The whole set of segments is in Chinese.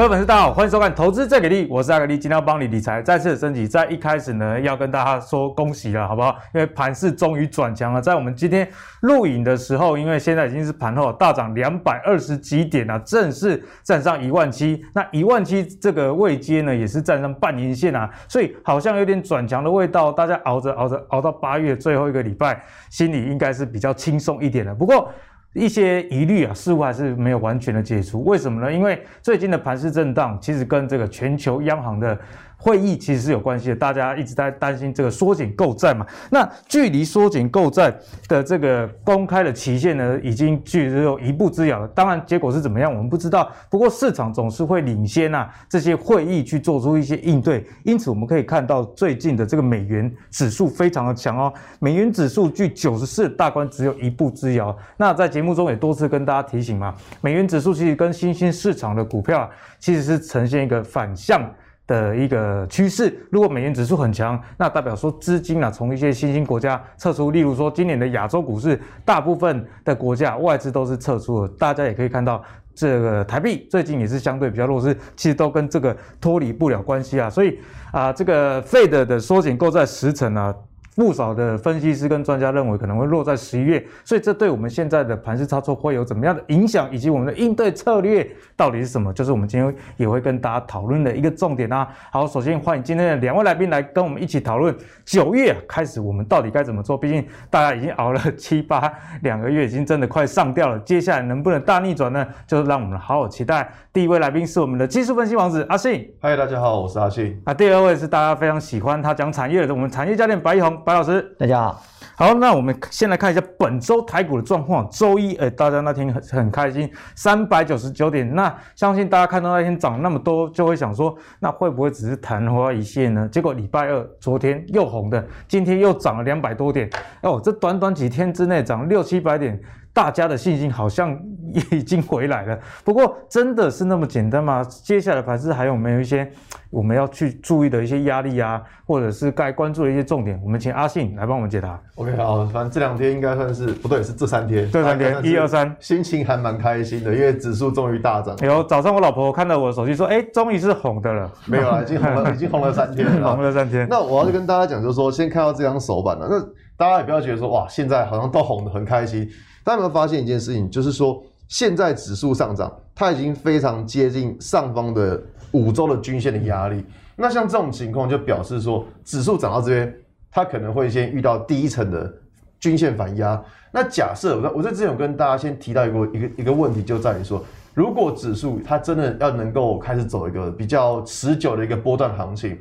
各位粉丝，大家好，欢迎收看《投资最给力》，我是阿格力，今天要帮你理财再次升级。在一开始呢，要跟大家说恭喜了，好不好？因为盘势终于转强了。在我们今天录影的时候，因为现在已经是盘后大涨两百二十几点了，正式站上一万七。那一万七这个位阶呢，也是站上半年线啊，所以好像有点转强的味道。大家熬着熬着熬到八月最后一个礼拜，心里应该是比较轻松一点的。不过，一些疑虑啊，似乎还是没有完全的解除。为什么呢？因为最近的盘势震荡，其实跟这个全球央行的。会议其实是有关系的，大家一直在担心这个缩减购债嘛。那距离缩减购债的这个公开的期限呢，已经距离有一步之遥了。当然，结果是怎么样，我们不知道。不过市场总是会领先啊，这些会议去做出一些应对。因此，我们可以看到最近的这个美元指数非常的强哦，美元指数距九十四大关只有一步之遥。那在节目中也多次跟大家提醒嘛，美元指数其实跟新兴市场的股票啊，其实是呈现一个反向。的一个趋势，如果美元指数很强，那代表说资金啊从一些新兴国家撤出，例如说今年的亚洲股市，大部分的国家外资都是撤出了。大家也可以看到，这个台币最近也是相对比较弱势，其实都跟这个脱离不了关系啊。所以啊，这个费德的缩减购债十成啊。不少的分析师跟专家认为可能会落在十一月，所以这对我们现在的盘势操作会有怎么样的影响，以及我们的应对策略到底是什么？就是我们今天也会跟大家讨论的一个重点啊。好，首先欢迎今天的两位来宾来跟我们一起讨论九月开始我们到底该怎么做？毕竟大家已经熬了 七八两个月，已经真的快上吊了。接下来能不能大逆转呢？就是让我们好好期待。第一位来宾是我们的技术分析王子阿信。嗨，大家好，我是阿信。啊，第二位是大家非常喜欢他讲产业的我们产业教练白一红。白老师，大家好。好，那我们先来看一下本周台股的状况。周一，哎，大家那天很很开心，三百九十九点。那相信大家看到那天涨那么多，就会想说，那会不会只是昙花一现呢？结果礼拜二昨天又红的，今天又涨了两百多点。哦，这短短几天之内涨六七百点。大家的信心好像已经回来了，不过真的是那么简单吗？接下来盘是还有没有一些我们要去注意的一些压力啊，或者是该关注的一些重点？我们请阿信来帮我们解答。OK，好，反正这两天应该算是不对，是这三天，这三天一二三，心情还蛮开心的，因为指数终于大涨。有早上我老婆看到我的手机说：“哎，终于是红的了。”没有啊，已经红了，已经红了三天了，红了三天。那我要跟大家讲，就是说，先看到这张手板了，那大家也不要觉得说哇，现在好像都红的很开心。大家有没有发现一件事情，就是说现在指数上涨，它已经非常接近上方的五周的均线的压力。那像这种情况，就表示说指数涨到这边，它可能会先遇到第一层的均线反压。那假设我在我在之前有跟大家先提到一个一个一个问题，就在于说，如果指数它真的要能够开始走一个比较持久的一个波段行情，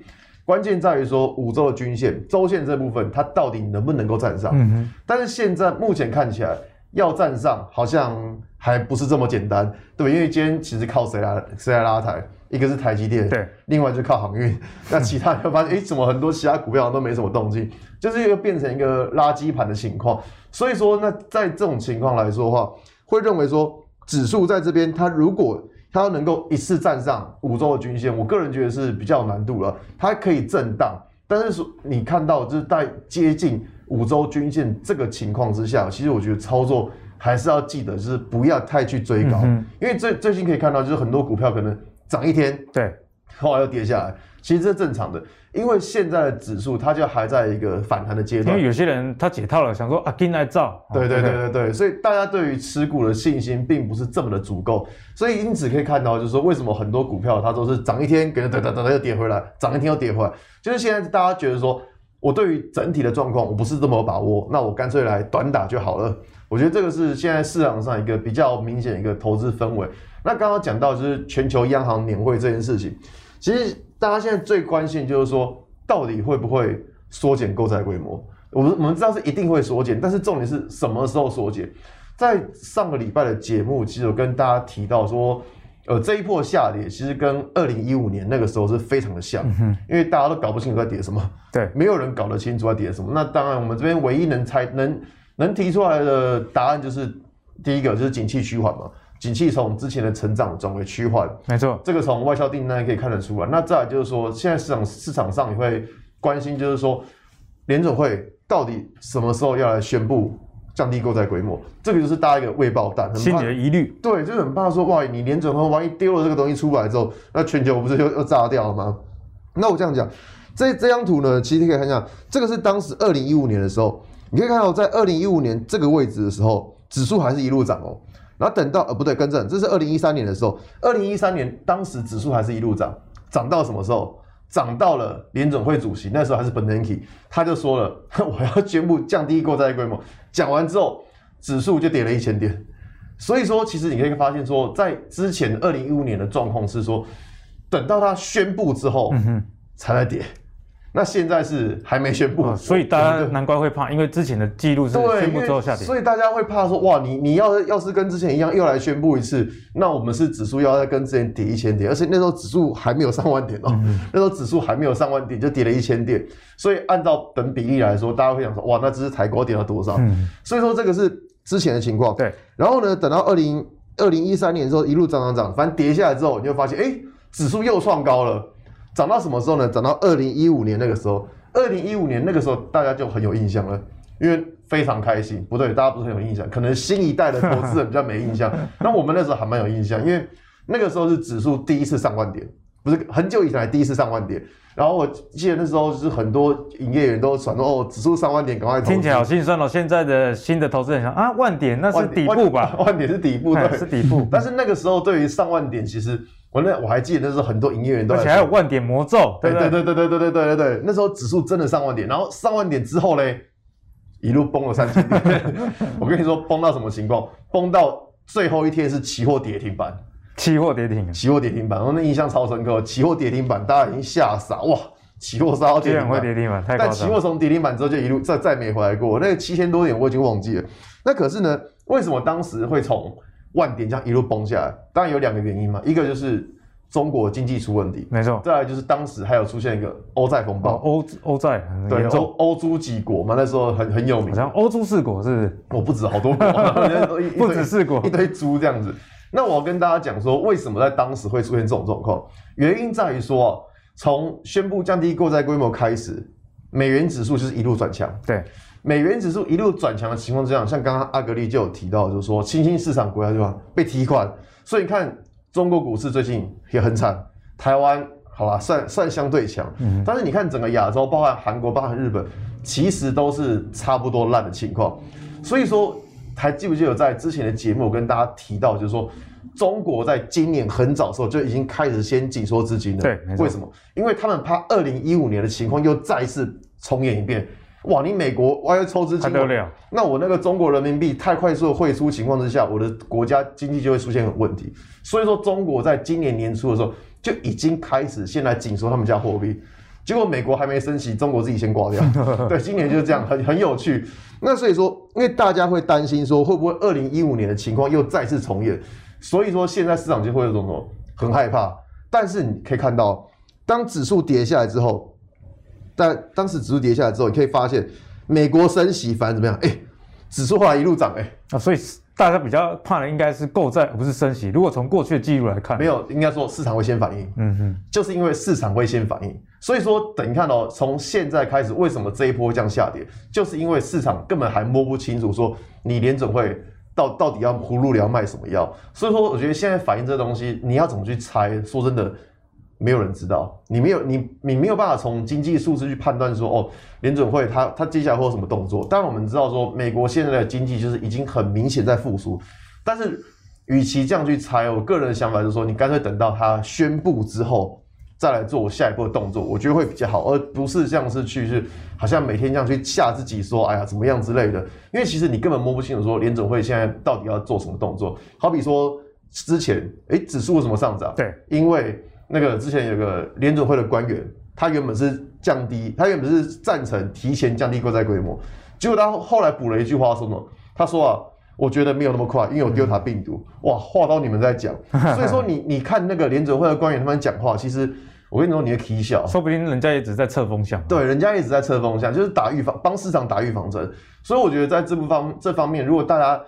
关键在于说五周的均线、周线这部分，它到底能不能够站上？嗯哼。但是现在目前看起来。要站上好像还不是这么简单，对，因为今天其实靠谁来谁来拉抬？一个是台积电，对，另外就靠航运。那其他就发现，哎，怎么很多其他股票都没什么动静，就是又变成一个垃圾盘的情况。所以说，那在这种情况来说的话，会认为说指数在这边，它如果它能够一次站上五周的均线，我个人觉得是比较有难度了。它可以震荡，但是说你看到就是在接近。五周均线这个情况之下，其实我觉得操作还是要记得，就是不要太去追高，嗯、因为最最近可以看到，就是很多股票可能涨一天，对，后来又跌下来，其实这是正常的，因为现在的指数它就还在一个反弹的阶段。因为有些人他解套了，想说啊，进来造，对对对对对，所以大家对于持股的信心并不是这么的足够，所以因此可以看到，就是说为什么很多股票它都是涨一天，给它等等等等又跌回来，涨一天又跌回来，就是现在大家觉得说。我对于整体的状况，我不是这么有把握，那我干脆来短打就好了。我觉得这个是现在市场上一个比较明显一个投资氛围。那刚刚讲到就是全球央行年会这件事情，其实大家现在最关心就是说，到底会不会缩减购债规模？我们我们知道是一定会缩减，但是重点是什么时候缩减？在上个礼拜的节目，其实我跟大家提到说。呃，这一波下跌其实跟二零一五年那个时候是非常的像，嗯，因为大家都搞不清楚在跌什么，对，没有人搞得清楚在跌什么。那当然，我们这边唯一能猜、能能提出来的答案就是，第一个就是景气趋缓嘛，景气从之前的成长转为趋缓，没错，这个从外销订单可以看得出来。那再来就是说，现在市场市场上也会关心，就是说联总会到底什么时候要来宣布降低购债规模，这个就是大家一个未爆弹，心里的疑虑。对，就是很怕说哇，你联总会万一丢了这个东西出来之后，那全球不是又又炸掉了吗？那我这样讲，这这张图呢，其实可以看一下，这个是当时二零一五年的时候，你可以看到在二零一五年这个位置的时候，指数还是一路涨哦。然后等到呃不对，更正，这是二零一三年的时候，二零一三年当时指数还是一路涨，涨到什么时候？涨到了联准会主席那时候还是 Bernanke，他就说了，我要宣布降低购债规模。讲完之后，指数就跌了一千点。所以说，其实你可以发现说，在之前二零一五年的状况是说，等到他宣布之后，才来跌。那现在是还没宣布，哦，所以大家难怪会怕，因为之前的记录是宣布之后下跌，所以大家会怕说，哇，你你要要是跟之前一样又来宣布一次，那我们是指数要再跟之前跌一千点，而且那时候指数还没有上万点哦，嗯、那时候指数还没有上万点就跌了一千点，所以按照等比例来说，大家会想说，哇，那这是抬高跌了多少？嗯、所以说这个是之前的情况。对，然后呢，等到二零二零一三年的时候一路涨涨涨，反正跌下来之后，你就发现，哎、欸，指数又创高了，涨到什么时候呢？涨到二零一五年那个时候。二零一五年那个时候，大家就很有印象了，因为非常开心。不对，大家不是很有印象，可能新一代的投资人比较没印象。那我们那时候还蛮有印象，因为那个时候是指数第一次上万点，不是很久以前来第一次上万点。然后我记得那时候就是很多营业员都传说哦，指数上万点，赶快投。听起来好心酸哦。现在的新的投资人想啊，万点那是底部吧？万点是底部，对，是底部。但是那个时候对于上万点，其实。我那我还记得那时候很多营业员都，而且还有万点魔咒，对对对对对对对对对对，那时候指数真的上万点，然后上万点之后嘞，一路崩了三千点。我跟你说崩到什么情况？崩到最后一天是期货跌停板，期货跌停，期货跌停板，我那印象超深刻。期货跌停板，大家已经吓傻哇！期货杀到跌停板，跌停板，太但期货从跌停板之后就一路再再没回来过。那个七千多点我已经忘记了。那可是呢，为什么当时会从万点这样一路崩下来？当然有两个原因嘛，一个就是。中国经济出问题，没错。再来就是当时还有出现一个欧债风暴，欧欧债对欧欧洲几国嘛，那时候很很有名。好像欧洲四国是，我不止好多国，不止四国，一堆猪这样子。那我要跟大家讲说，为什么在当时会出现这种状况？原因在于说，从宣布降低购债规模开始，美元指数就是一路转强。对，美元指数一路转强的情况之下，像刚刚阿格力就有提到，就是说新兴市场国家对吧，被提款，所以你看。中国股市最近也很惨，台湾好吧，算 算相对强，嗯，但是你看整个亚洲，包含韩国、包含日本，其实都是差不多烂的情况。所以说，还记不记得在之前的节目我跟大家提到，就是说中国在今年很早的时候就已经开始先紧缩资金了。对，为什么？因为他们怕二零一五年的情况又再次重演一遍。哇！你美国我要抽资金，那我那个中国人民币太快速的汇出情况之下，我的国家经济就会出现问题。所以说，中国在今年年初的时候就已经开始先来紧缩他们家货币，结果美国还没升息，中国自己先挂掉。对，今年就是这样，很很有趣。那所以说，因为大家会担心说，会不会二零一五年的情况又再次重演？所以说，现在市场就会有这种很害怕。但是你可以看到，当指数跌下来之后。但当时指数跌下来之后，你可以发现美国升息反而怎么样？哎、欸，指数后来一路涨，哎啊，所以大家比较怕的应该是购债，而不是升息。如果从过去的记录来看，没有，应该说市场会先反应。嗯哼，就是因为市场会先反应，所以说等你看哦，从现在开始，为什么这一波这样下跌？就是因为市场根本还摸不清楚，说你联准会到到底要葫芦里要卖什么药。所以说，我觉得现在反映这东西，你要怎么去猜？说真的。没有人知道，你没有你你没有办法从经济数字去判断说哦，联准会它它接下来会有什么动作？当然我们知道说美国现在的经济就是已经很明显在复苏，但是与其这样去猜，我个人的想法就是说，你干脆等到它宣布之后再来做下一步的动作，我觉得会比较好，而不是像是去是好像每天这样去吓自己说，哎呀怎么样之类的，因为其实你根本摸不清楚说联准会现在到底要做什么动作。好比说之前哎指数为什么上涨？对，因为。那个之前有个联准会的官员，他原本是降低，他原本是赞成提前降低购债规模，结果他后来补了一句话说什么？他说啊，我觉得没有那么快，因为有 Delta 病毒。哇，话到你们在讲，所以说你你看那个联准会的官员他们讲话，其实我跟你说你会啼笑，说不定人家也只在测风向。对，人家一直在测风向，就是打预防，帮市场打预防针。所以我觉得在这部方这方面，如果大家。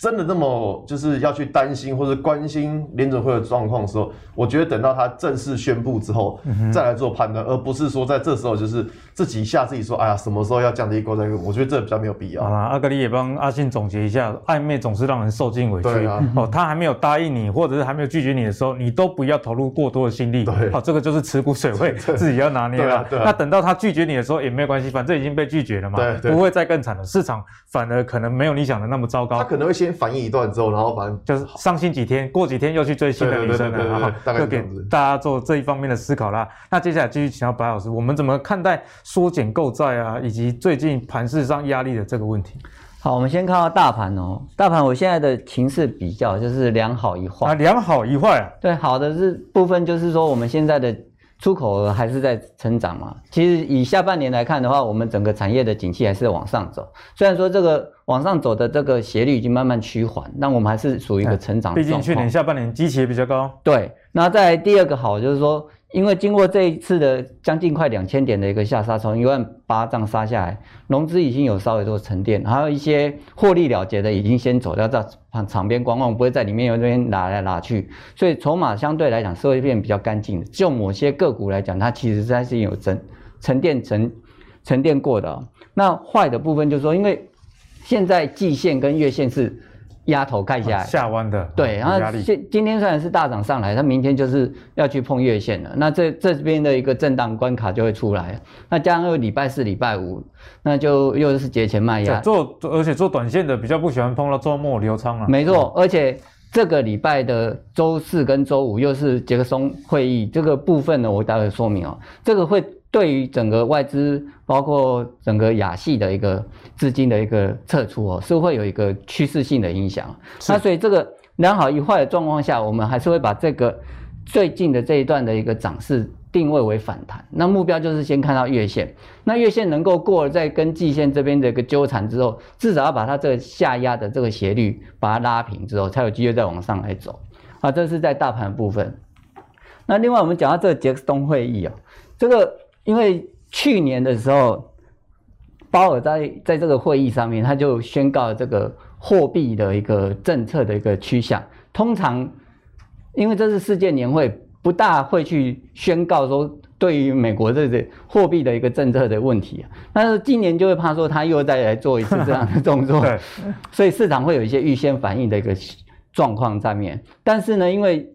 真的那么就是要去担心或者关心联准会的状况的时候，我觉得等到他正式宣布之后再来做判断，而不是说在这时候就是自己吓自己说，哎呀，什么时候要降低购债额？我觉得这比较没有必要。好啦，阿格里也帮阿信总结一下，暧昧总是让人受尽委屈。对啊，哦，他还没有答应你，或者是还没有拒绝你的时候，你都不要投入过多的心力。对，好，这个就是持股水位，自己要拿捏了。那等到他拒绝你的时候也没有关系，反正已经被拒绝了嘛，对，不会再更惨了。市场反而可能没有你想的那么糟糕。他可能会先反应一段之后，然后反正就是伤心几天，过几天又去追新的女生了。然后就给大家做这一方面的思考啦。那接下来继续请到白老师，我们怎么看待缩减购债啊，以及最近盘势上压力的这个问题？好，我们先看到大盘哦，大盘我现在的情势比较就是两好一坏啊，两好一坏啊。对，好的是部分就是说我们现在的。出口额还是在成长嘛？其实以下半年来看的话，我们整个产业的景气还是往上走。虽然说这个往上走的这个斜率已经慢慢趋缓，但我们还是属于一个成长。毕竟去年下半年基期也比较高。对，那再来第二个好就是说。因为经过这一次的将近快两千点的一个下杀，从一万八这样杀下来，融资已经有稍微做沉淀，还有一些获利了结的已经先走掉，在场场边观望，不会在里面有那边拉来拉去，所以筹码相对来讲是会变比较干净的。就某些个股来讲，它其实还是有沉沉淀沉沉淀过的。那坏的部分就是说，因为现在季线跟月线是。压头看下来，下弯的对，然后今今天虽然是大涨上来，它明天就是要去碰月线了，那这这边的一个震荡关卡就会出来，那加上又礼拜四、礼拜五，那就又是节前卖压。做而且做短线的比较不喜欢碰到周末流仓了。没错，而且这个礼拜的周四跟周五又是杰克松会议，这个部分呢，我待会说明哦，这个会。对于整个外资，包括整个亚系的一个资金的一个撤出哦，是会有一个趋势性的影响。那所以这个良好一坏的状况下，我们还是会把这个最近的这一段的一个涨势定位为反弹。那目标就是先看到月线，那月线能够过了，再跟季线这边的一个纠缠之后，至少要把它这个下压的这个斜率把它拉平之后，才有机会再往上来走。啊，这是在大盘部分。那另外我们讲到这个杰克东会议哦，这个。因为去年的时候，鲍尔在在这个会议上面，他就宣告这个货币的一个政策的一个趋向。通常，因为这是世界年会，不大会去宣告说对于美国这个货币的一个政策的问题。但是今年就会怕说他又再来做一次这样的动作 所以市场会有一些预先反应的一个状况在面。但是呢，因为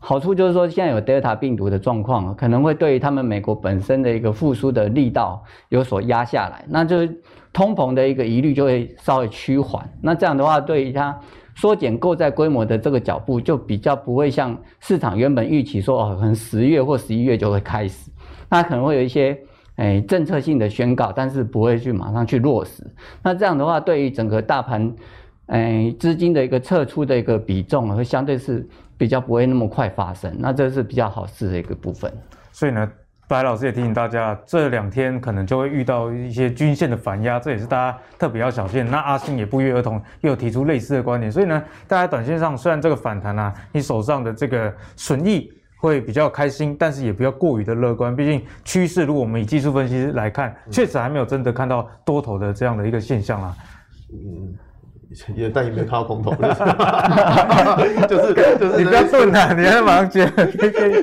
好处就是说，现在有 Delta 病毒的状况，可能会对于他们美国本身的一个复苏的力道有所压下来，那就是通膨的一个疑虑就会稍微趋缓。那这样的话，对于它缩减购债规模的这个脚步，就比较不会像市场原本预期说，哦，可能十月或十一月就会开始。那可能会有一些诶政策性的宣告，但是不会去马上去落实。那这样的话，对于整个大盘诶资金的一个撤出的一个比重，会相对是。比较不会那么快发生，那这是比较好事的一个部分。所以呢，白老师也提醒大家，这两天可能就会遇到一些均线的反压，这也是大家特别要小心。那阿信也不约而同又提出类似的观点，所以呢，大家短线上虽然这个反弹啊，你手上的这个损益会比较开心，但是也不要过于的乐观。毕竟趋势，如果我们以技术分析来看，确实还没有真的看到多头的这样的一个现象啊。嗯。也但也没有看到空头，就是就是你不要问他，你还马上接，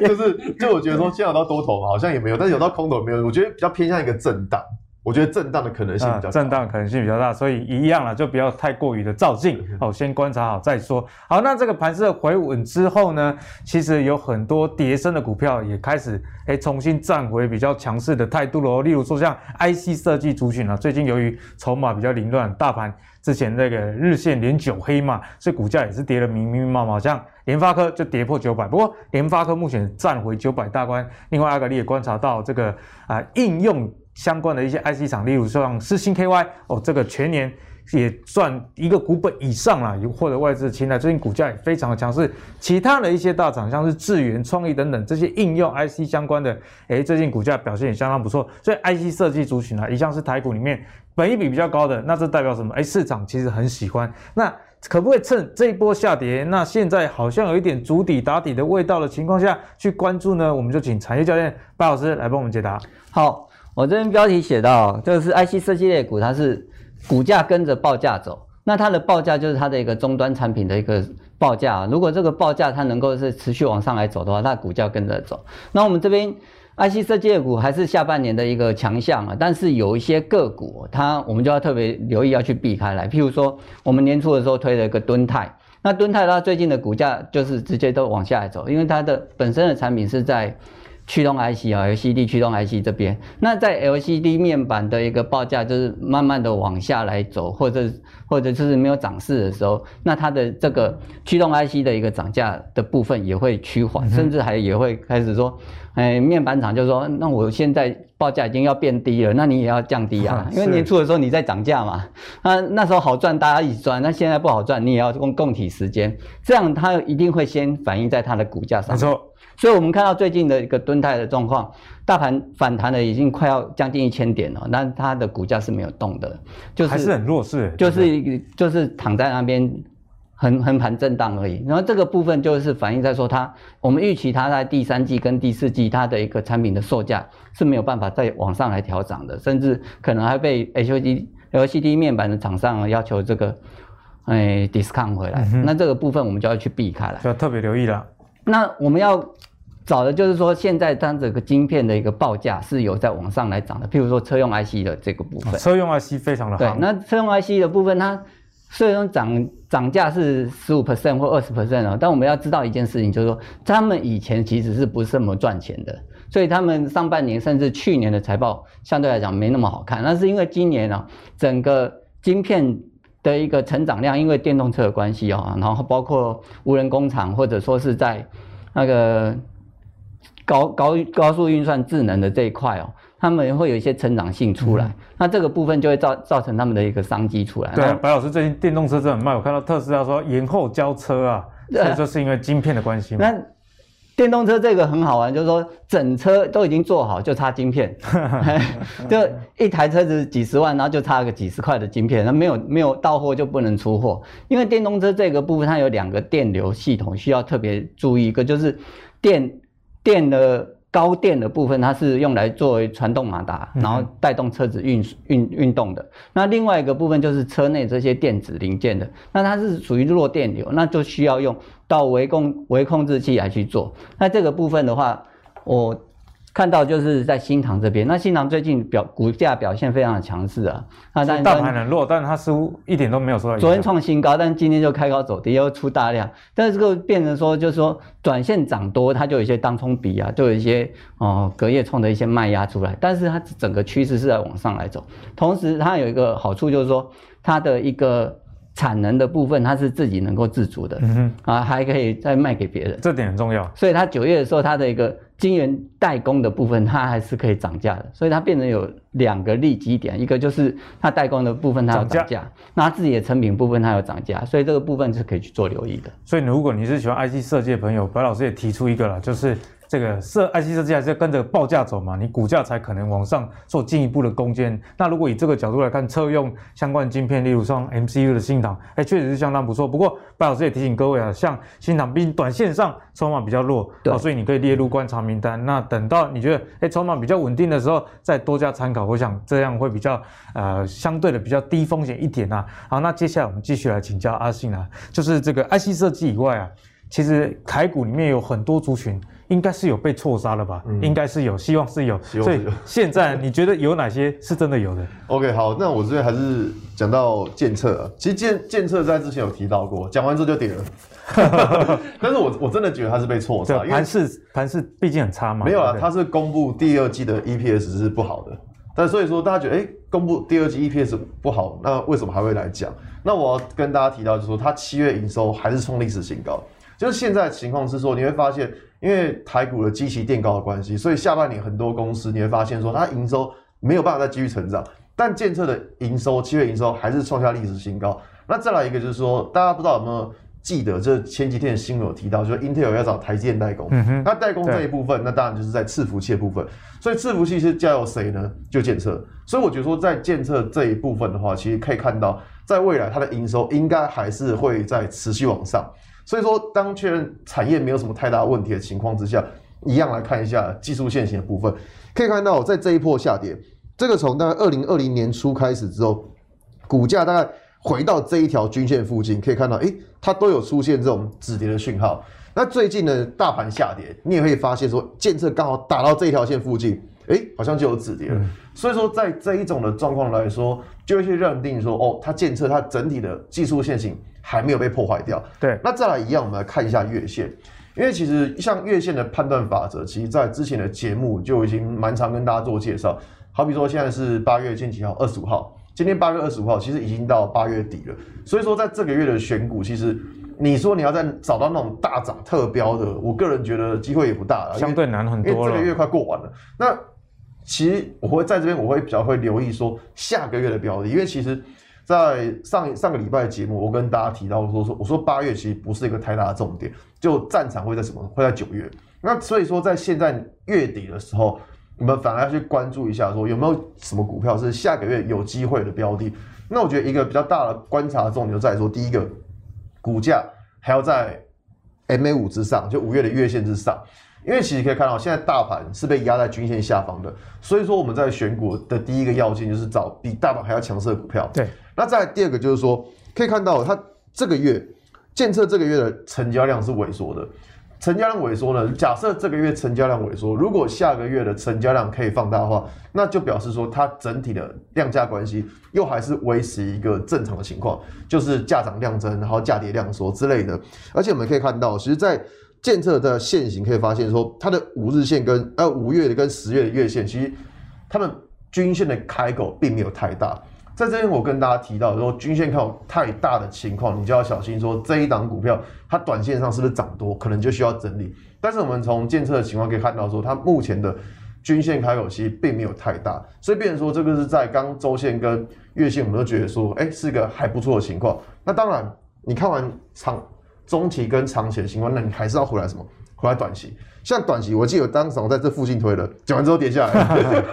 就是就我觉得说现在有到多头嘛，好像也没有，但是有到空头没有，我觉得比较偏向一个震荡。我觉得震荡的可能性比较大，震荡可能性比较大，所以一样了，就不要太过于的照进哦，先观察好再说。好，那这个盘势回稳之后呢，其实有很多跌升的股票也开始哎重新站回比较强势的态度喽。例如说像 IC 设计族群啊，最近由于筹码比较凌乱，大盘之前那个日线连九黑嘛，所以股价也是跌得明明麻麻，像联发科就跌破九百，不过联发科目前站回九百大关。另外阿格力也观察到这个啊、应用。相关的一些 IC 厂，例如像四星 KY 哦，这个全年也赚一个股本以上啦，有获得外资青睐，最近股价也非常的强势。其他的一些大厂，像是智源、创意等等这些应用 IC 相关的，诶，最近股价表现也相当不错。所以 IC 设计族群啊，一向是台股里面本益比比较高的，那这代表什么？诶，市场其实很喜欢。那可不可以趁这一波下跌，那现在好像有一点足底打底的味道的情况下去关注呢？我们就请产业教练白老师来帮我们解答。好。我这边标题写到，这个是 IC 设计类股，它是股价跟着报价走。那它的报价就是它的一个终端产品的一个报价。如果这个报价它能够是持续往上来走的话，它的股价跟着走。那我们这边 IC 设计股还是下半年的一个强项啊，但是有一些个股，它我们就要特别留意，要去避开来。譬如说，我们年初的时候推了一个敦泰，那敦泰它最近的股价就是直接都往下来走，因为它的本身的产品是在。驱动 IC 啊，LCD 驱动 IC 这边，那在 LCD 面板的一个报价就是慢慢的往下来走，或者或者就是没有涨势的时候，那它的这个驱动 IC 的一个涨价的部分也会趋缓，甚至还也会开始说，哎，面板厂就说，那我现在报价已经要变低了，那你也要降低啊，因为年初的时候你在涨价嘛，那那时候好赚，大家一起赚，那现在不好赚，你也要共共体时间，这样它一定会先反映在它的股价上。没错。所以，我们看到最近的一个蹲态的状况，大盘反弹的已经快要将近一千点了，那它的股价是没有动的，就是还是很弱势，就是就是躺在那边横横盘震荡而已。然后这个部分就是反映在说它，我们预期它在第三季跟第四季它的一个产品的售价是没有办法再往上来调涨的，甚至可能还被 HOD LCD 面板的厂商要求这个哎 discount 回来，嗯、那这个部分我们就要去避开了，就要特别留意了。那我们要找的就是说，现在它整个晶片的一个报价是有在往上来涨的。譬如说车用 IC 的这个部分，车用 IC 非常的好。对，那车用 IC 的部分，它虽然涨涨价是十五 percent 或二十 percent 哦，但我们要知道一件事情，就是说他们以前其实是不是这么赚钱的，所以他们上半年甚至去年的财报相对来讲没那么好看。那是因为今年呢，整个晶片的一个成长量，因为电动车的关系哦，然后包括无人工厂或者说是在那个。高高高速运算智能的这一块哦，他们会有一些成长性出来，嗯、那这个部分就会造造成他们的一个商机出来。对，白老师最近电动车真的很卖，我看到特斯拉说延后交车啊，所以就是因为晶片的关系嘛。那电动车这个很好玩，就是说整车都已经做好，就差晶片，就一台车子几十万，然后就差个几十块的晶片，那没有没有到货就不能出货，因为电动车这个部分它有两个电流系统需要特别注意，一个就是电。电的高电的部分，它是用来作为传动马达，然后带动车子运运运动的。那另外一个部分就是车内这些电子零件的，那它是属于弱电流，那就需要用到微控微控制器来去做。那这个部分的话，我。看到就是在新塘这边，那新塘最近表股价表现非常的强势啊，那但大盘很弱，但是它似乎一点都没有受到。昨天创新高，但今天就开高走低，又出大量，但是这个变成说就是说短线涨多，它就有一些当冲比啊，就有一些哦隔夜冲的一些卖压出来，但是它整个趋势是在往上来走，同时它有一个好处就是说它的一个。产能的部分，它是自己能够自足的，嗯哼，啊，还可以再卖给别人，这点很重要。所以它九月的时候，它的一个晶圆代工的部分，它还是可以涨价的。所以它变成有两个利基点，一个就是它代工的部分它有涨价，那它自己的成品部分它有涨价，所以这个部分是可以去做留意的。所以如果你是喜欢 IC 设计的朋友，白老师也提出一个了，就是。这个设 IC 设计还是要跟着报价走嘛，你股价才可能往上做进一步的攻坚。那如果以这个角度来看，车用相关晶片，例如像 MCU 的新唐，哎，确实是相当不错。不过白老师也提醒各位啊，像新唐毕竟短线上筹码比较弱，对、哦，所以你可以列入观察名单。那等到你觉得哎筹码比较稳定的时候，再多加参考。我想这样会比较呃相对的比较低风险一点啊。好，那接下来我们继续来请教阿信啊，就是这个 IC 设计以外啊，其实台股里面有很多族群。应该是有被错杀了吧？嗯、应该是有，希望是有。是有，所以现在你觉得有哪些是真的有的？OK，好，那我这边还是讲到建测啊。其实建建测在之前有提到过，讲完之后就跌了。但是我我真的觉得它是被错杀，盘势盘势毕竟很差嘛。没有啊，它是公布第二季的 EPS 是不好的，但所以说大家觉得，哎、欸，公布第二季 EPS 不好，那为什么还会来讲？那我要跟大家提到就是说，它七月营收还是创历史新高。就是现在的情况是说，你会发现，因为台股的基期垫高的关系，所以下半年很多公司你会发现说，它营收没有办法再继续成长。但建测的营收，七月营收还是创下历史新高。那再来一个就是说，大家不知道有没有记得，这前几天的新闻有提到，就是 Intel 要找台积电代工。嗯哼。那代工这一部分，那当然就是在伺服器的部分。所以伺服器是交由谁呢？就建测。所以我觉得说，在建测这一部分的话，其实可以看到，在未来它的营收应该还是会在持续往上。所以说，当确认产业没有什么太大问题的情况之下，一样来看一下技术线型的部分，可以看到在这一波下跌，这个从大概二零二零年初开始之后，股价大概回到这一条均线附近，可以看到，诶，它都有出现这种止跌的讯号。那最近呢，大盘下跌，你也可以发现说，建测刚好打到这条线附近，哎、欸，好像就有止跌了。嗯、所以说，在这一种的状况来说，就会去认定说，哦，它建测它整体的技术线型还没有被破坏掉。对，那再来一样，我们来看一下月线，因为其实像月线的判断法则，其实在之前的节目就已经蛮常跟大家做介绍。好比说，现在是八月今天几号？二十五号。今天八月二十五号，其实已经到八月底了。所以说，在这个月的选股，其实。你说你要再找到那种大涨特标的，我个人觉得机会也不大了，相对难很多了。因为这个月快过完了，那其实我会在这边，我会比较会留意说下个月的标的，因为其实，在上上个礼拜的节目，我跟大家提到说说，我说八月其实不是一个太大的重点，就战场会在什么？会在九月。那所以说，在现在月底的时候，我们反而要去关注一下，说有没有什么股票是下个月有机会的标的。那我觉得一个比较大的观察重点就在说，第一个。股价还要在 MA 五之上，就五月的月线之上，因为其实可以看到，现在大盘是被压在均线下方的，所以说我们在选股的第一个要件就是找比大盘还要强势的股票。对，那再第二个就是说，可以看到它这个月建测这个月的成交量是萎缩的。成交量萎缩呢？假设这个月成交量萎缩，如果下个月的成交量可以放大的话，那就表示说它整体的量价关系又还是维持一个正常的情况，就是价涨量增，然后价跌量缩之类的。而且我们可以看到，其实，在建测的线型可以发现说，它的五日线跟呃五月的跟十月的月线，其实它们均线的开口并没有太大。在这边，我跟大家提到说，均线看太大的情况，你就要小心说这一档股票它短线上是不是涨多，可能就需要整理。但是我们从监测的情况可以看到说，它目前的均线开口其实并没有太大，所以变成说这个是在刚周线跟月线，我们都觉得说，哎，是一个还不错的情况。那当然，你看完长中期跟长期的情况，那你还是要回来什么？回来短期。像短期，我记得当时我在这附近推了，讲完之后跌下来，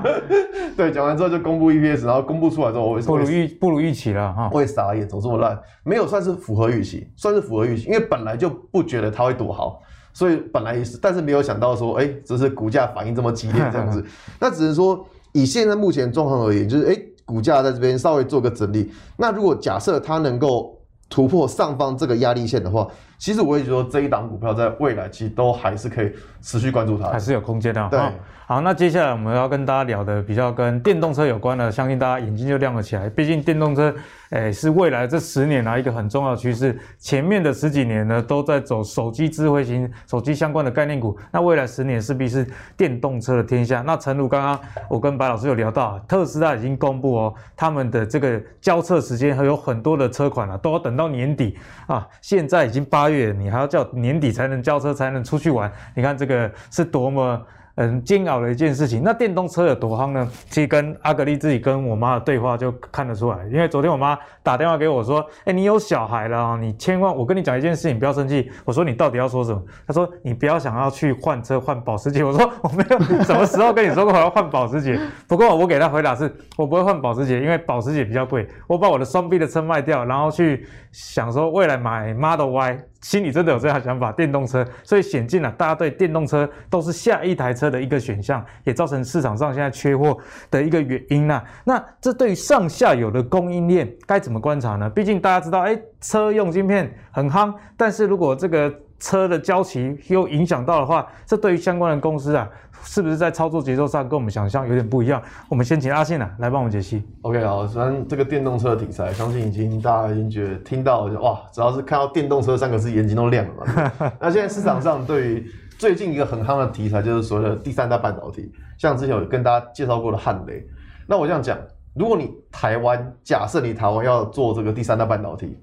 对，讲完之后就公布 EPS，然后公布出来之后，我不如预不如预期了哈，我也傻眼，怎么这么烂？没有算是符合预期，算是符合预期，因为本来就不觉得它会多好，所以本来也是，但是没有想到说，哎、欸，只是股价反应这么激烈这样子，那只能说以现在目前状况而言，就是哎、欸，股价在这边稍微做个整理，那如果假设它能够。突破上方这个压力线的话，其实我也觉得这一档股票在未来其实都还是可以持续关注它，还是有空间的。对。好，那接下来我们要跟大家聊的比较跟电动车有关的，相信大家眼睛就亮了起来。毕竟电动车，诶、欸，是未来这十年来一个很重要的趋势。前面的十几年呢，都在走手机智慧型手机相关的概念股。那未来十年势必是电动车的天下。那诚如刚刚我跟白老师有聊到，特斯拉已经公布哦，他们的这个交车时间还有很多的车款啊，都要等到年底啊。现在已经八月，你还要叫年底才能交车，才能出去玩。你看这个是多么。很煎熬的一件事情。那电动车有多夯呢？其实跟阿格力自己跟我妈的对话就看得出来。因为昨天我妈打电话给我说：“哎、欸，你有小孩了啊，你千万……我跟你讲一件事情，不要生气。”我说：“你到底要说什么？”她说：“你不要想要去换车换保时捷。”我说：“我没有什么时候跟你说过我要换保时捷。不过我给她回答是：我不会换保时捷，因为保时捷比较贵。我把我的双 B 的车卖掉，然后去想说未来买 Model Y。”心里真的有这样想法，电动车，所以显见了大家对电动车都是下一台车的一个选项，也造成市场上现在缺货的一个原因呐。那这对于上下游的供应链该怎么观察呢？毕竟大家知道，哎，车用晶片很夯，但是如果这个车的交期又影响到的话，这对于相关的公司啊。是不是在操作节奏上跟我们想象有点不一样？我们先请阿信啊来帮我们解析。OK，好，虽然这个电动车的题材，相信已经大家已经觉得听到就哇，只要是看到电动车三个字，眼睛都亮了嘛。那现在市场上对于最近一个很夯的题材，就是所谓的第三代半导体，像之前有跟大家介绍过的汉雷。那我这样讲，如果你台湾假设你台湾要做这个第三代半导体，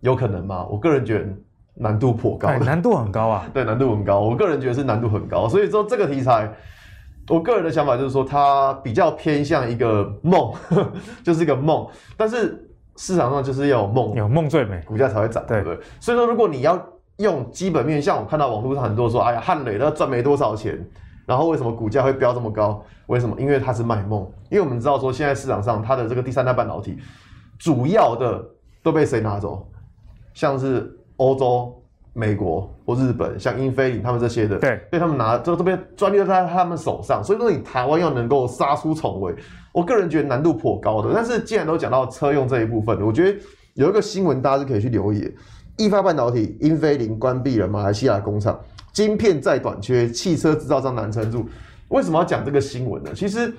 有可能吗？我个人觉得。难度颇高，难度很高啊。对，难度很高。我个人觉得是难度很高，所以说这个题材，我个人的想法就是说，它比较偏向一个梦，就是一个梦。但是市场上就是要有梦，有梦最美，股价才会涨，对不对？所以说，如果你要用基本面，像我看到网络上很多说，哎呀，汉磊他赚没多少钱，然后为什么股价会飙这么高？为什么？因为它是卖梦。因为我们知道说，现在市场上它的这个第三代半导体，主要的都被谁拿走？像是。欧洲、美国或日本，像英飞凌他们这些的，对，被他们拿这这边专利都在他们手上，所以说你台湾要能够杀出重围，我个人觉得难度颇高的。但是既然都讲到车用这一部分，我觉得有一个新闻大家是可以去留意，易发半导体英飞凌关闭了马来西亚工厂，晶片再短缺，汽车制造商难撑住。为什么要讲这个新闻呢？其实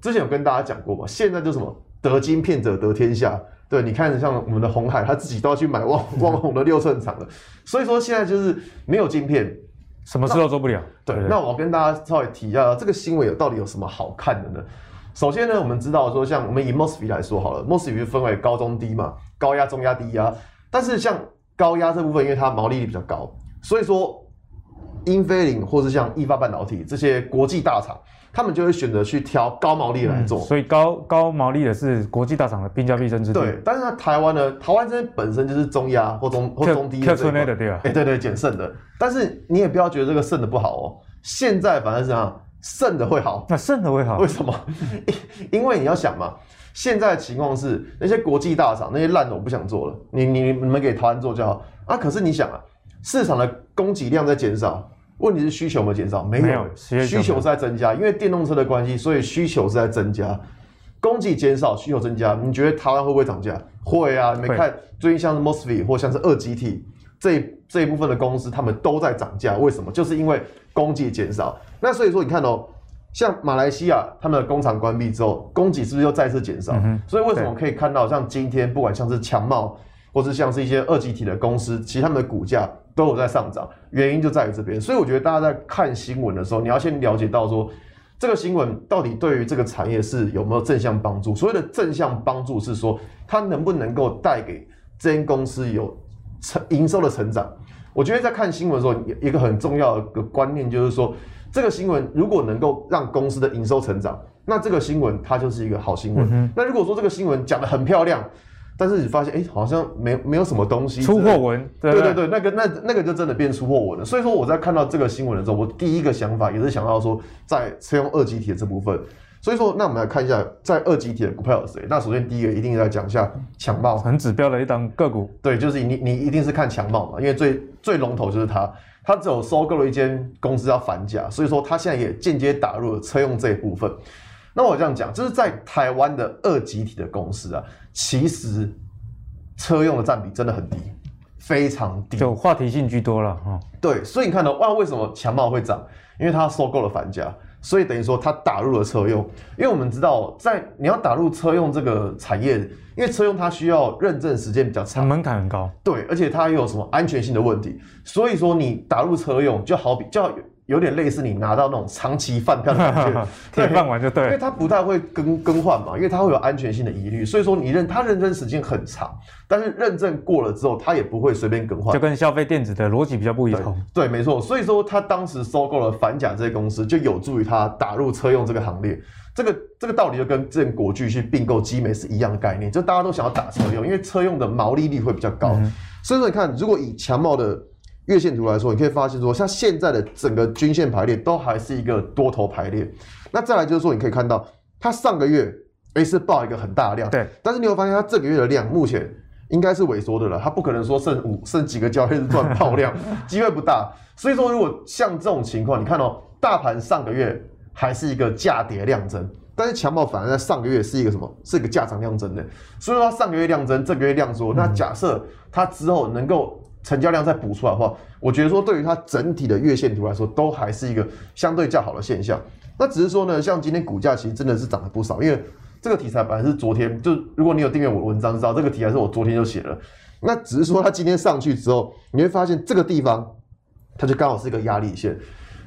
之前有跟大家讲过嘛，现在就什么得晶片者得天下。对，你看像我们的红海，他自己都要去买旺 旺宏的六寸厂了。所以说现在就是没有晶片，什么事都做不了。对，对，那我跟大家稍微提一下，这个新闻有到底有什么好看的呢？首先呢，我们知道说，像我们以 MOSFET 来说好了，MOSFET 分为高中低嘛，高压、中压、低压。但是像高压这部分，因为它毛利率比较高，所以说英飞凌或是像易发半导体这些国际大厂，他们就会选择去挑高毛利来做。嗯、所以高高毛利的是国际大厂的兵家必争之地。对，但是呢，台湾呢，台湾这边本身就是中压或中或中低的这一块。对啊。哎，对对，捡剩的。但是你也不要觉得这个剩的不好哦，现在反而是这样。剩的会好，那剩的会好，为什么？因为你要想嘛，现在的情况是那些国际大厂那些烂的我不想做了，你你你们给台湾做就好啊。可是你想啊，市场的供给量在减少，问题是需求有没有减少？没有，没有需求是在增加，因为电动车的关系，所以需求是在增加。供给减少，需求增加，你觉得台湾会不会涨价？会啊，你没看最近像是 MOSFET 或像是二极体这这一部分的公司，他们都在涨价，为什么？就是因为供给减少。那所以说，你看哦，像马来西亚他们的工厂关闭之后，供给是不是又再次减少？嗯、所以为什么可以看到像今天不管像是强茂，或是像是一些二极体的公司，其实他们的股价都有在上涨，原因就在于这边。所以我觉得大家在看新闻的时候，你要先了解到说，这个新闻到底对于这个产业是有没有正向帮助？所谓的正向帮助是说，它能不能够带给这间公司有成营收的成长？我觉得在看新闻的时候，一个很重要的观念就是说。这个新闻如果能够让公司的营收成长，那这个新闻它就是一个好新闻。嗯、那如果说这个新闻讲得很漂亮，但是你发现哎，好像没没有什么东西，出货文，对对对，那个那那个就真的变出货文了。所以说我在看到这个新闻的时候，我第一个想法也是想到说，在车用二极体的这部分。所以说，那我们来看一下在二极体的股票有谁？那首先第一个一定要讲一下强茂，很指标的一档个股。对，就是你你一定是看强茂嘛，因为最最龙头就是它。它只有收购了一间公司叫反甲，所以说它现在也间接打入了车用这一部分。那我这样讲，就是在台湾的二极体的公司啊，其实车用的占比真的很低，非常低，就话题性居多了哈。对，所以你看到哇，为什么强茂会涨？因为它收购了反甲。所以等于说，它打入了车用，因为我们知道，在你要打入车用这个产业，因为车用它需要认证时间比较长，门槛很高，对，而且它又有什么安全性的问题，所以说你打入车用，就好比就要。有点类似你拿到那种长期饭票的感觉，铁饭碗就对，因为它不太会更更换嘛，因为它会有安全性的疑虑，所以说你认它认证时间很长，但是认证过了之后，它也不会随便更换，就跟消费电子的逻辑比较不一样。对，没错，所以说他当时收购了反甲这些公司，就有助于他打入车用这个行列。这个这个道理就跟之前国巨去并购基美是一样的概念，就大家都想要打车用，因为车用的毛利率会比较高。嗯、所以说你看，如果以强茂的。月线图来说，你可以发现说，像现在的整个均线排列都还是一个多头排列。那再来就是说，你可以看到它上个月诶是爆一个很大的量，对。但是你会发现它这个月的量目前应该是萎缩的了，它不可能说剩五剩几个交易日赚爆量，机会不大。所以说，如果像这种情况，你看哦，大盘上个月还是一个价跌量增，但是强暴反而在上个月是一个什么？是一个价涨量增的。所以说，它上个月量增，这个月量缩。那假设它之后能够。成交量再补出来的话，我觉得说对于它整体的月线图来说，都还是一个相对较好的现象。那只是说呢，像今天股价其实真的是涨了不少，因为这个题材本来是昨天就，如果你有订阅我的文章，知道这个题材是我昨天就写了。那只是说它今天上去之后，你会发现这个地方它就刚好是一个压力线。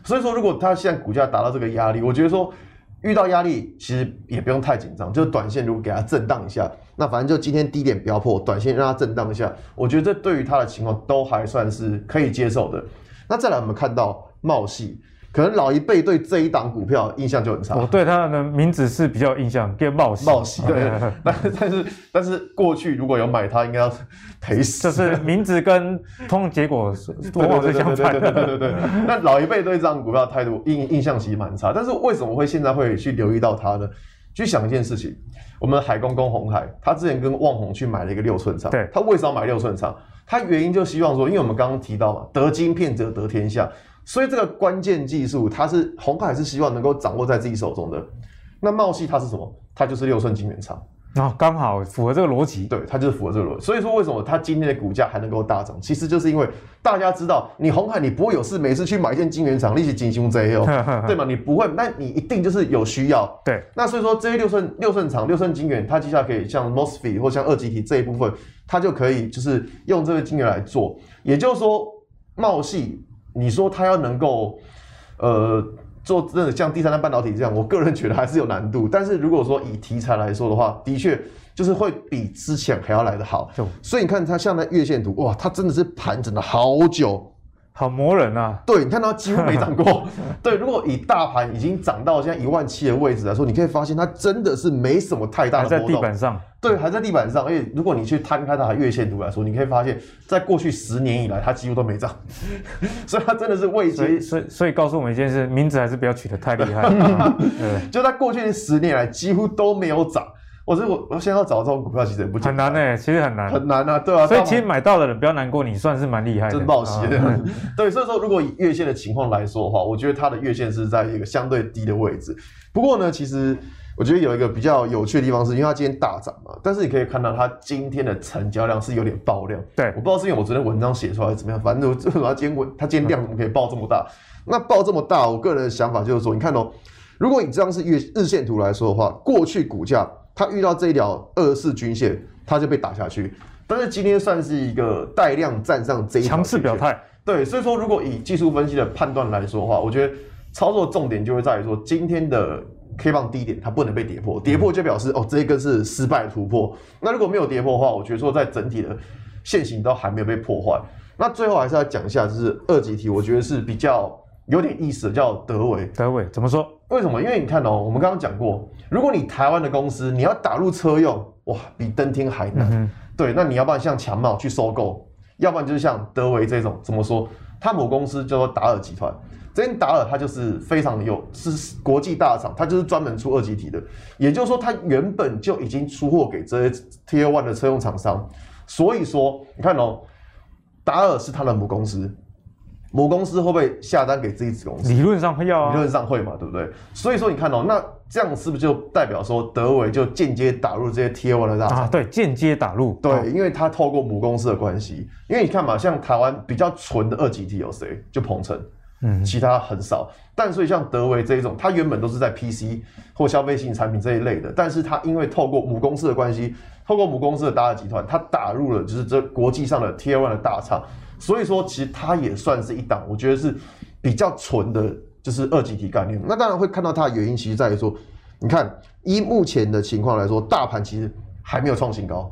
所以说，如果它现在股价达到这个压力，我觉得说。遇到压力其实也不用太紧张，就是短线如果给它震荡一下，那反正就今天低点不要破，短线让它震荡一下，我觉得这对于它的情况都还算是可以接受的。那再来我们看到茂系。可能老一辈对这一档股票印象就很差。我对它的名字是比较有印象，叫茂喜。茂矽，对。但 但是但是过去如果有买它，应该要赔死。就是名字跟通结果往往是相反的。对对对对。那老一辈对这档股票态度印印象其实蛮差。但是为什么会现在会去留意到它呢？去想一件事情，我们的海公公红海，他之前跟旺宏去买了一个六寸厂。对。他为什么要买六寸厂？他原因就希望说，因为我们刚刚提到嘛，得晶片者得天下。所以这个关键技术，它是红海是希望能够掌握在自己手中的。那茂系它是什么？它就是六寸晶圆厂。哦，刚好符合这个逻辑。对，它就是符合这个逻辑。所以说，为什么它今天的股价还能够大涨？其实就是因为大家知道，你红海你不会有事每次去买一件晶圆厂，利息金胸贼哦，对吗？你不会，那你一定就是有需要。对，那所以说这些六寸六寸厂、六寸晶圆，它接下来可以像 MOSFET 或像二极体这一部分，它就可以就是用这个晶圆来做。也就是说，茂矽，你说它要能够，呃。做真的像第三代半导体这样，我个人觉得还是有难度。但是如果说以题材来说的话，的确就是会比之前还要来得好。所以你看它像那月线图，哇，它真的是盘整了好久。好磨人啊！对，你看到几乎没涨过。对，如果以大盘已经涨到现在一万七的位置来说，你可以发现它真的是没什么太大的波动。在地板上。对，还在地板上。而且如果你去摊开它的月线图来说，你可以发现，在过去十年以来，它几乎都没涨。所以它真的是位阶。所以，所以告诉我们一件事：名字还是不要取得太厉害。对，就在过去十年来，几乎都没有涨。我这我我现在要找这种股票，其实也不很难呢、欸，其实很难，很难啊，对啊。所以其实买到的人不要难过，你算是蛮厉害的，真报喜的。对，所以说如果以月线的情况来说的话，我觉得它的月线是在一个相对低的位置。不过呢，其实我觉得有一个比较有趣的地方是，因为它今天大涨嘛，但是你可以看到它今天的成交量是有点爆量。对，我不知道是因为我昨天文章写出来是怎么样，反正我 它今天它今天量怎么可以爆这么大？那爆这么大，我个人的想法就是说，你看哦，如果你这样是月日线图来说的话，过去股价。它遇到这一条二十四均线，它就被打下去。但是今天算是一个带量站上这一强势表态。对，所以说如果以技术分析的判断来说的话，我觉得操作重点就会在于说，今天的 K 棒低点它不能被跌破，跌破就表示哦这一根是失败突破。那如果没有跌破的话，我觉得说在整体的线型都还没有被破坏。那最后还是要讲一下，就是二级体，我觉得是比较有点意思的，叫德维。德维怎么说？为什么？因为你看哦，我们刚刚讲过，如果你台湾的公司你要打入车用，哇，比登天还难。嗯、对，那你要不然像强茂去收购，要不然就是像德维这种，怎么说？他母公司叫做达尔集团，这间达尔它就是非常有是国际大厂，它就是专门出二级体的。也就是说，它原本就已经出货给这些 Tier One 的车用厂商。所以说，你看哦，达尔是他的母公司。母公司会不会下单给自己子公司？理论上会要啊，理论上会嘛，对不对？所以说你看哦，那这样是不是就代表说德维就间接打入这些 Tier 1的大厂？啊，对，间接打入。对，因为他透过母公司的关系，因为你看嘛，像台湾比较纯的二级体有谁？就鹏程，嗯，其他很少。但所以像德维这一种，它原本都是在 PC 或消费性产品这一类的，但是它因为透过母公司的关系，透过母公司的达尔集团，它打入了就是这国际上的 Tier 1的大厂。所以说，其实它也算是一档，我觉得是比较纯的，就是二级体概念。那当然会看到它的原因，其实在于说，你看，依目前的情况来说，大盘其实还没有创新高，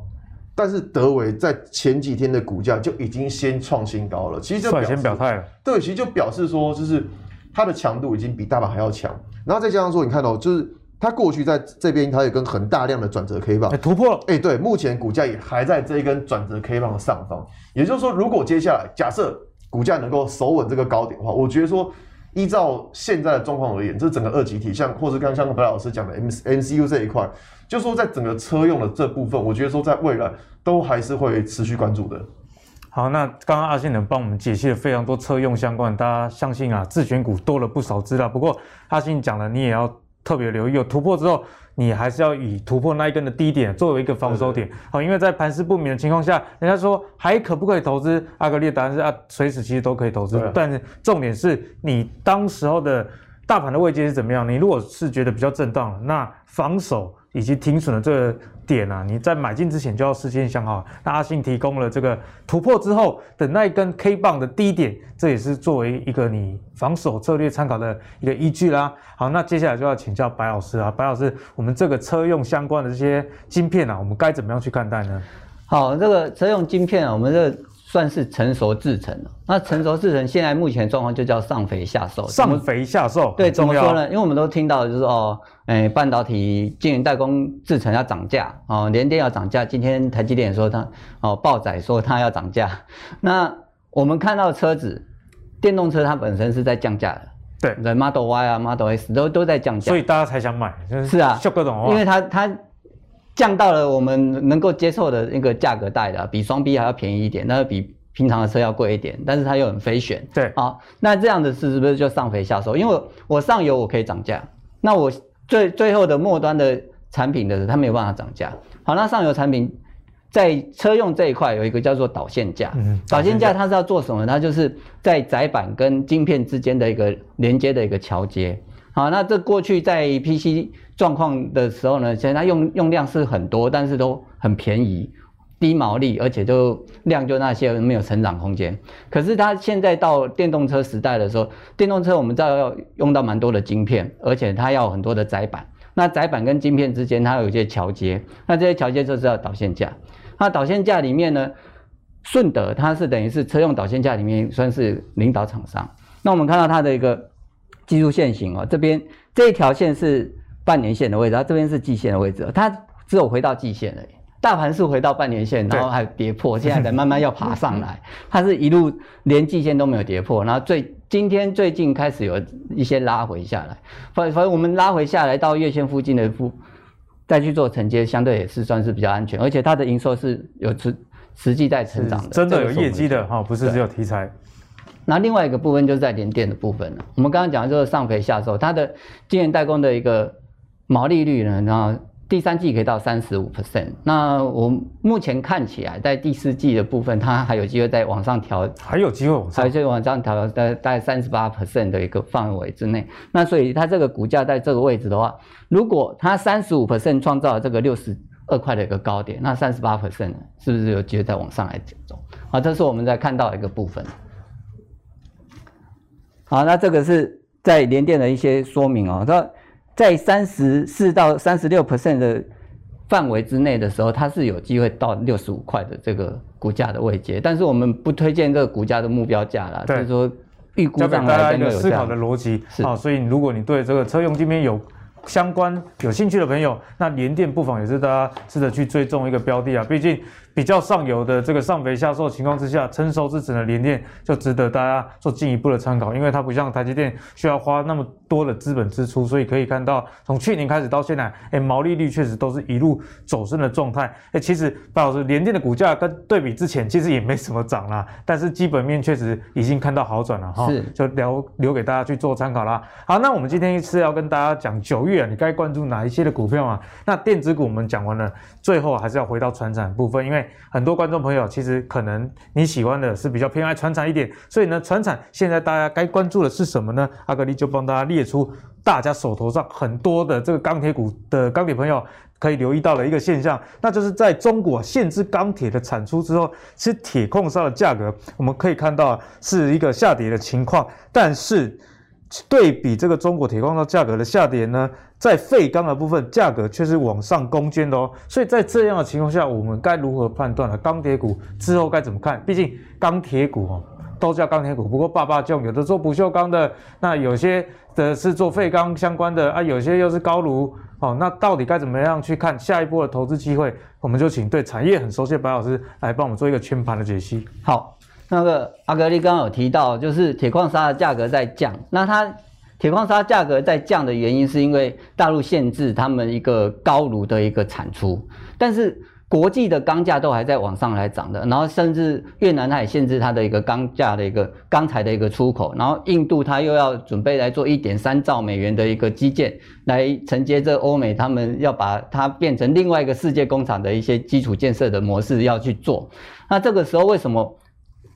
但是德维在前几天的股价就已经先创新高了。其实就表先表态了，对，其实就表示说，就是它的强度已经比大盘还要强。然后再加上说，你看到就是。它过去在这边，它有根很大量的转折 K 棒，突破了。哎，对，目前股价也还在这一根转折 K 棒的上方。也就是说，如果接下来假设股价能够守稳这个高点的话，我觉得说，依照现在的状况而言，这整个二级体，像或是刚刚像白老师讲的 M MCU 这一块，就说在整个车用的这部分，我觉得说在未来都还是会持续关注的。好，那刚刚阿信能帮我们解析了非常多车用相关，大家相信啊，自选股多了不少资料。不过阿信讲了，你也要。特别留意，有突破之后，你还是要以突破那一根的低点作为一个防守点。好，因为在盘势不明的情况下，人家说还可不可以投资？阿格力的答案是啊，随时其实都可以投资。但是重点是你当时候的大盘的位阶是怎么样？你如果是觉得比较震荡，那防守。以及停损的这个点啊，你在买进之前就要事先想好。那阿信提供了这个突破之后等那一根 K 棒的低点，这也是作为一个你防守策略参考的一个依据啦。好，那接下来就要请教白老师啊，白老师，我们这个车用相关的这些晶片啊，我们该怎么样去看待呢？好，这个车用晶片啊，我们这個。算是成熟制成了。那成熟制成现在目前状况就叫上肥下瘦。上肥下瘦，对，怎么说呢？因为我们都听到就是哦，哎，半导体晶圆代工制成要涨价哦，联电要涨价。今天台积电说它哦，报仔说它要涨价。那我们看到车子，电动车它本身是在降价的，对，Model Y 啊，Model S 都都在降价，所以大家才想买。就是、是啊，各种，因为它它降到了我们能够接受的那个价格带的，比双 B 还要便宜一点，那比平常的车要贵一点，但是它又很飞旋。对，好，那这样子是不是就上肥下瘦？因为我上游我可以涨价，那我最最后的末端的产品的，它没有办法涨价。好，那上游产品在车用这一块有一个叫做导线架，嗯，导线架它是要做什么？它就是在载板跟晶片之间的一个连接的一个桥接。好，那这过去在 PC 状况的时候呢，其实它用用量是很多，但是都很便宜。低毛利，而且就量就那些没有成长空间。可是它现在到电动车时代的时候，电动车我们知道要用到蛮多的晶片，而且它要很多的载板。那载板跟晶片之间它有一些桥接，那这些桥接就是要导线架。那导线架里面呢，顺德它是等于是车用导线架里面算是领导厂商。那我们看到它的一个技术线型哦，这边这一条线是半年线的位置，它这边是季线的位置，它只有回到季线而已。大盘是回到半年线，然后还有跌破，现在才慢慢要爬上来。它是一路连季线都没有跌破，然后最今天最近开始有一些拉回下来。反反正我们拉回下来到月线附近的附，再去做承接，相对也是算是比较安全，而且它的营收是有持实际在成长的，真的有业绩的哈，不是只有题材。那另外一个部分就是在联电的部分了。我们刚刚讲的就是上肥下瘦，它的晶圆代工的一个毛利率呢，然后。第三季可以到三十五 percent，那我目前看起来，在第四季的部分，它还有机会再往上调，还有机会往上，还有往上调，在大概三十八 percent 的一个范围之内。那所以它这个股价在这个位置的话，如果它三十五 percent 创造了这个六十二块的一个高点，那三十八 percent 是不是有机会再往上来走？好，这是我们在看到的一个部分。好，那这个是在联电的一些说明哦，它。在三十四到三十六 percent 的范围之内的时候，它是有机会到六十五块的这个股价的位阶，但是我们不推荐这个股价的目标价啦，就是说预估上来一个思考的逻辑。好，所以如果你对这个车用晶片有相关有兴趣的朋友，那联电不妨也是大家试着去追踪一个标的啊，毕竟。比较上游的这个上肥下瘦情况之下，成熟制程的联电就值得大家做进一步的参考，因为它不像台积电需要花那么多的资本支出，所以可以看到从去年开始到现在，哎，毛利率确实都是一路走升的状态。哎，其实白老师，联电的股价跟对比之前其实也没什么涨啦，但是基本面确实已经看到好转了哈，是就留留给大家去做参考啦。好，那我们今天是要跟大家讲九月啊，你该关注哪一些的股票啊？那电子股我们讲完了，最后还是要回到传产部分，因为很多观众朋友其实可能你喜欢的是比较偏爱传产一点，所以呢，传产现在大家该关注的是什么呢？阿格力就帮大家列出大家手头上很多的这个钢铁股的钢铁朋友可以留意到的一个现象，那就是在中国限制钢铁的产出之后，其实铁矿砂的价格我们可以看到是一个下跌的情况，但是。对比这个中国铁矿砂价格的下跌呢，在废钢的部分价格却是往上攻坚的哦。所以在这样的情况下，我们该如何判断呢？钢铁股之后该怎么看？毕竟钢铁股哦，都叫钢铁股，不过爸爸就有的做不锈钢的，那有些的是做废钢相关的啊，有些又是高炉哦。那到底该怎么样去看下一波的投资机会？我们就请对产业很熟悉的白老师来帮我们做一个全盘的解析。好。那个阿格力刚刚有提到，就是铁矿砂的价格在降。那它铁矿砂价格在降的原因，是因为大陆限制他们一个高炉的一个产出，但是国际的钢价都还在往上来涨的。然后甚至越南它也限制它的一个钢价的一个钢材的一个出口。然后印度它又要准备来做一点三兆美元的一个基建，来承接这欧美他们要把它变成另外一个世界工厂的一些基础建设的模式要去做。那这个时候为什么？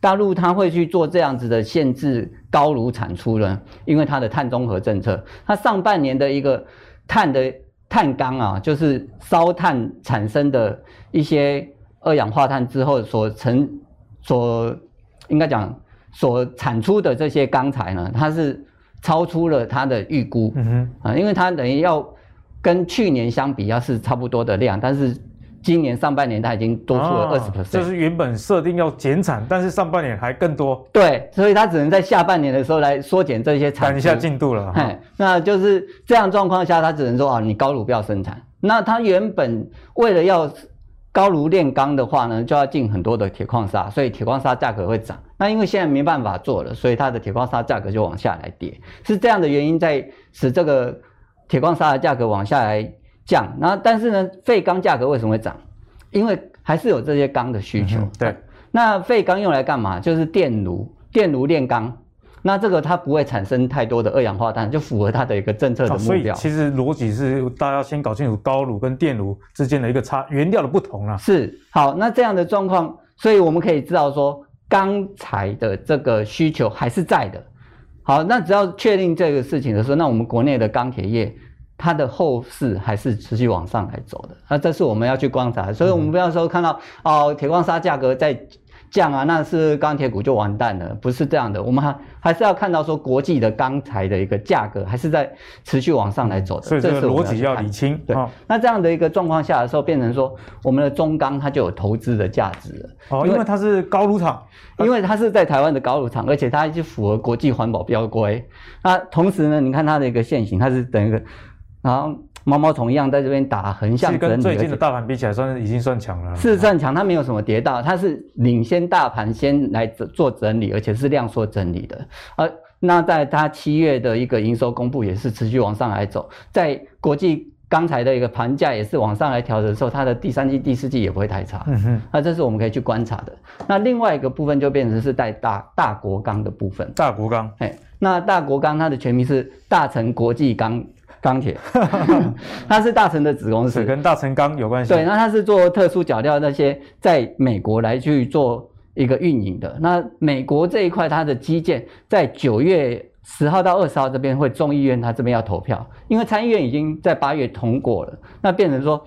大陆它会去做这样子的限制高炉产出呢？因为它的碳中和政策，它上半年的一个碳的碳钢啊，就是烧炭产生的一些二氧化碳之后所成所应该讲所产出的这些钢材呢，它是超出了它的预估，嗯哼啊，因为它等于要跟去年相比，要是差不多的量，但是。今年上半年它已经多出了二十 percent，就是原本设定要减产，但是上半年还更多。对，所以它只能在下半年的时候来缩减这些产。赶一下进度了。哎，那就是这样状况下，它只能说啊，你高炉不要生产。那它原本为了要高炉炼钢的话呢，就要进很多的铁矿砂，所以铁矿砂价格会涨。那因为现在没办法做了，所以它的铁矿砂价格就往下来跌，是这样的原因在使这个铁矿砂的价格往下来。降，然后但是呢，废钢价格为什么会涨？因为还是有这些钢的需求。嗯、对，那废钢用来干嘛？就是电炉，电炉炼钢。那这个它不会产生太多的二氧化碳，就符合它的一个政策的目标。所以其实逻辑是大家先搞清楚高炉跟电炉之间的一个差原料的不同啊。是，好，那这样的状况，所以我们可以知道说，钢材的这个需求还是在的。好，那只要确定这个事情的时候，那我们国内的钢铁业。它的后市还是持续往上来走的，那这是我们要去观察，所以我们不要说看到哦铁矿砂价格在降啊，那是钢铁股就完蛋了，不是这样的，我们还还是要看到说国际的钢材的一个价格还是在持续往上来走的，所以这个逻辑要理清。对，那这样的一个状况下的时候，变成说我们的中钢它就有投资的价值了。哦，因为它是高炉厂，因为它是在台湾的高炉厂，而且它就符合国际环保标规。那同时呢，你看它的一个现型，它是等于个。然后毛毛虫一样在这边打横向整理，跟最近的大盘比起来，算是已经算强了。是算强，它没有什么跌到，它是领先大盘先来做整理，而且是量缩整理的。而那在它七月的一个营收公布也是持续往上来走，在国际钢材的一个盘价也是往上来调整的时候，它的第三季、第四季也不会太差。嗯哼，那这是我们可以去观察的。那另外一个部分就变成是带大大国钢的部分。大国钢，哎，那大国钢它的全名是大成国际钢。钢铁，它是大成的子公司，跟大成钢有关系。对，那它是做特殊脚料那些，在美国来去做一个运营的。那美国这一块，它的基建在九月十号到二十号这边会众议院，它这边要投票，因为参议院已经在八月通过了，那变成说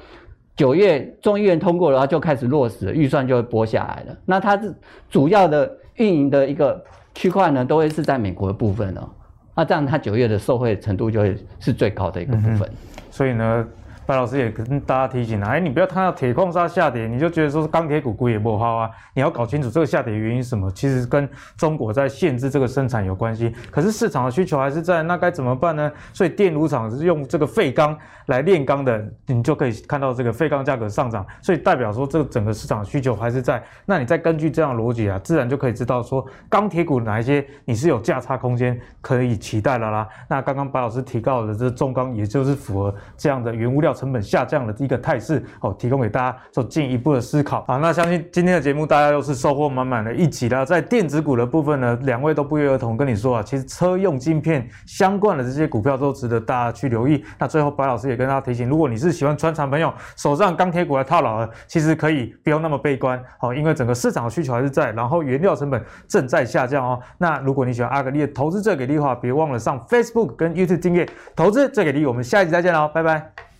九月众议院通过了，它就开始落实了，预算就会拨下来了。那它是主要的运营的一个区块呢，都会是在美国的部分哦。那这样，它九月的受惠程度就会是最高的一个部分。所以呢，白老师也跟大家提醒了，哎，你不要看到铁矿砂下跌，你就觉得说是钢铁股股也不好啊。你要搞清楚这个下跌原因是什么，其实跟中国在限制这个生产有关系。可是市场的需求还是在，那该怎么办呢？所以电炉厂是用这个废钢来炼钢的，你就可以看到这个废钢价格上涨，所以代表说这个整个市场需求还是在。那你再根据这样逻辑啊，自然就可以知道说钢铁股哪一些你是有价差空间可以期待了啦。那刚刚白老师提到的这中钢，也就是符合这样的原物料成本下降的一个态势哦，提供给大家做进一步的思考啊。那相信今天的节目大家都是收获满满的一集啦。在电子股的部分呢，两位都不约而同跟你说啊，其实车用晶片相关的这些股票都值得大家去留意。那最后白老师也跟大家提醒，如果你是喜欢传产朋友，手上钢铁股来套牢的，其实可以不用那么悲观哦，因为整个市场的需求还是在，然后原料成本正在下降哦。那如果你喜欢阿格力的投资最给力的话，别忘了上 Facebook 跟 YouTube 订阅投资最给力。我们下一集再见喽，拜拜。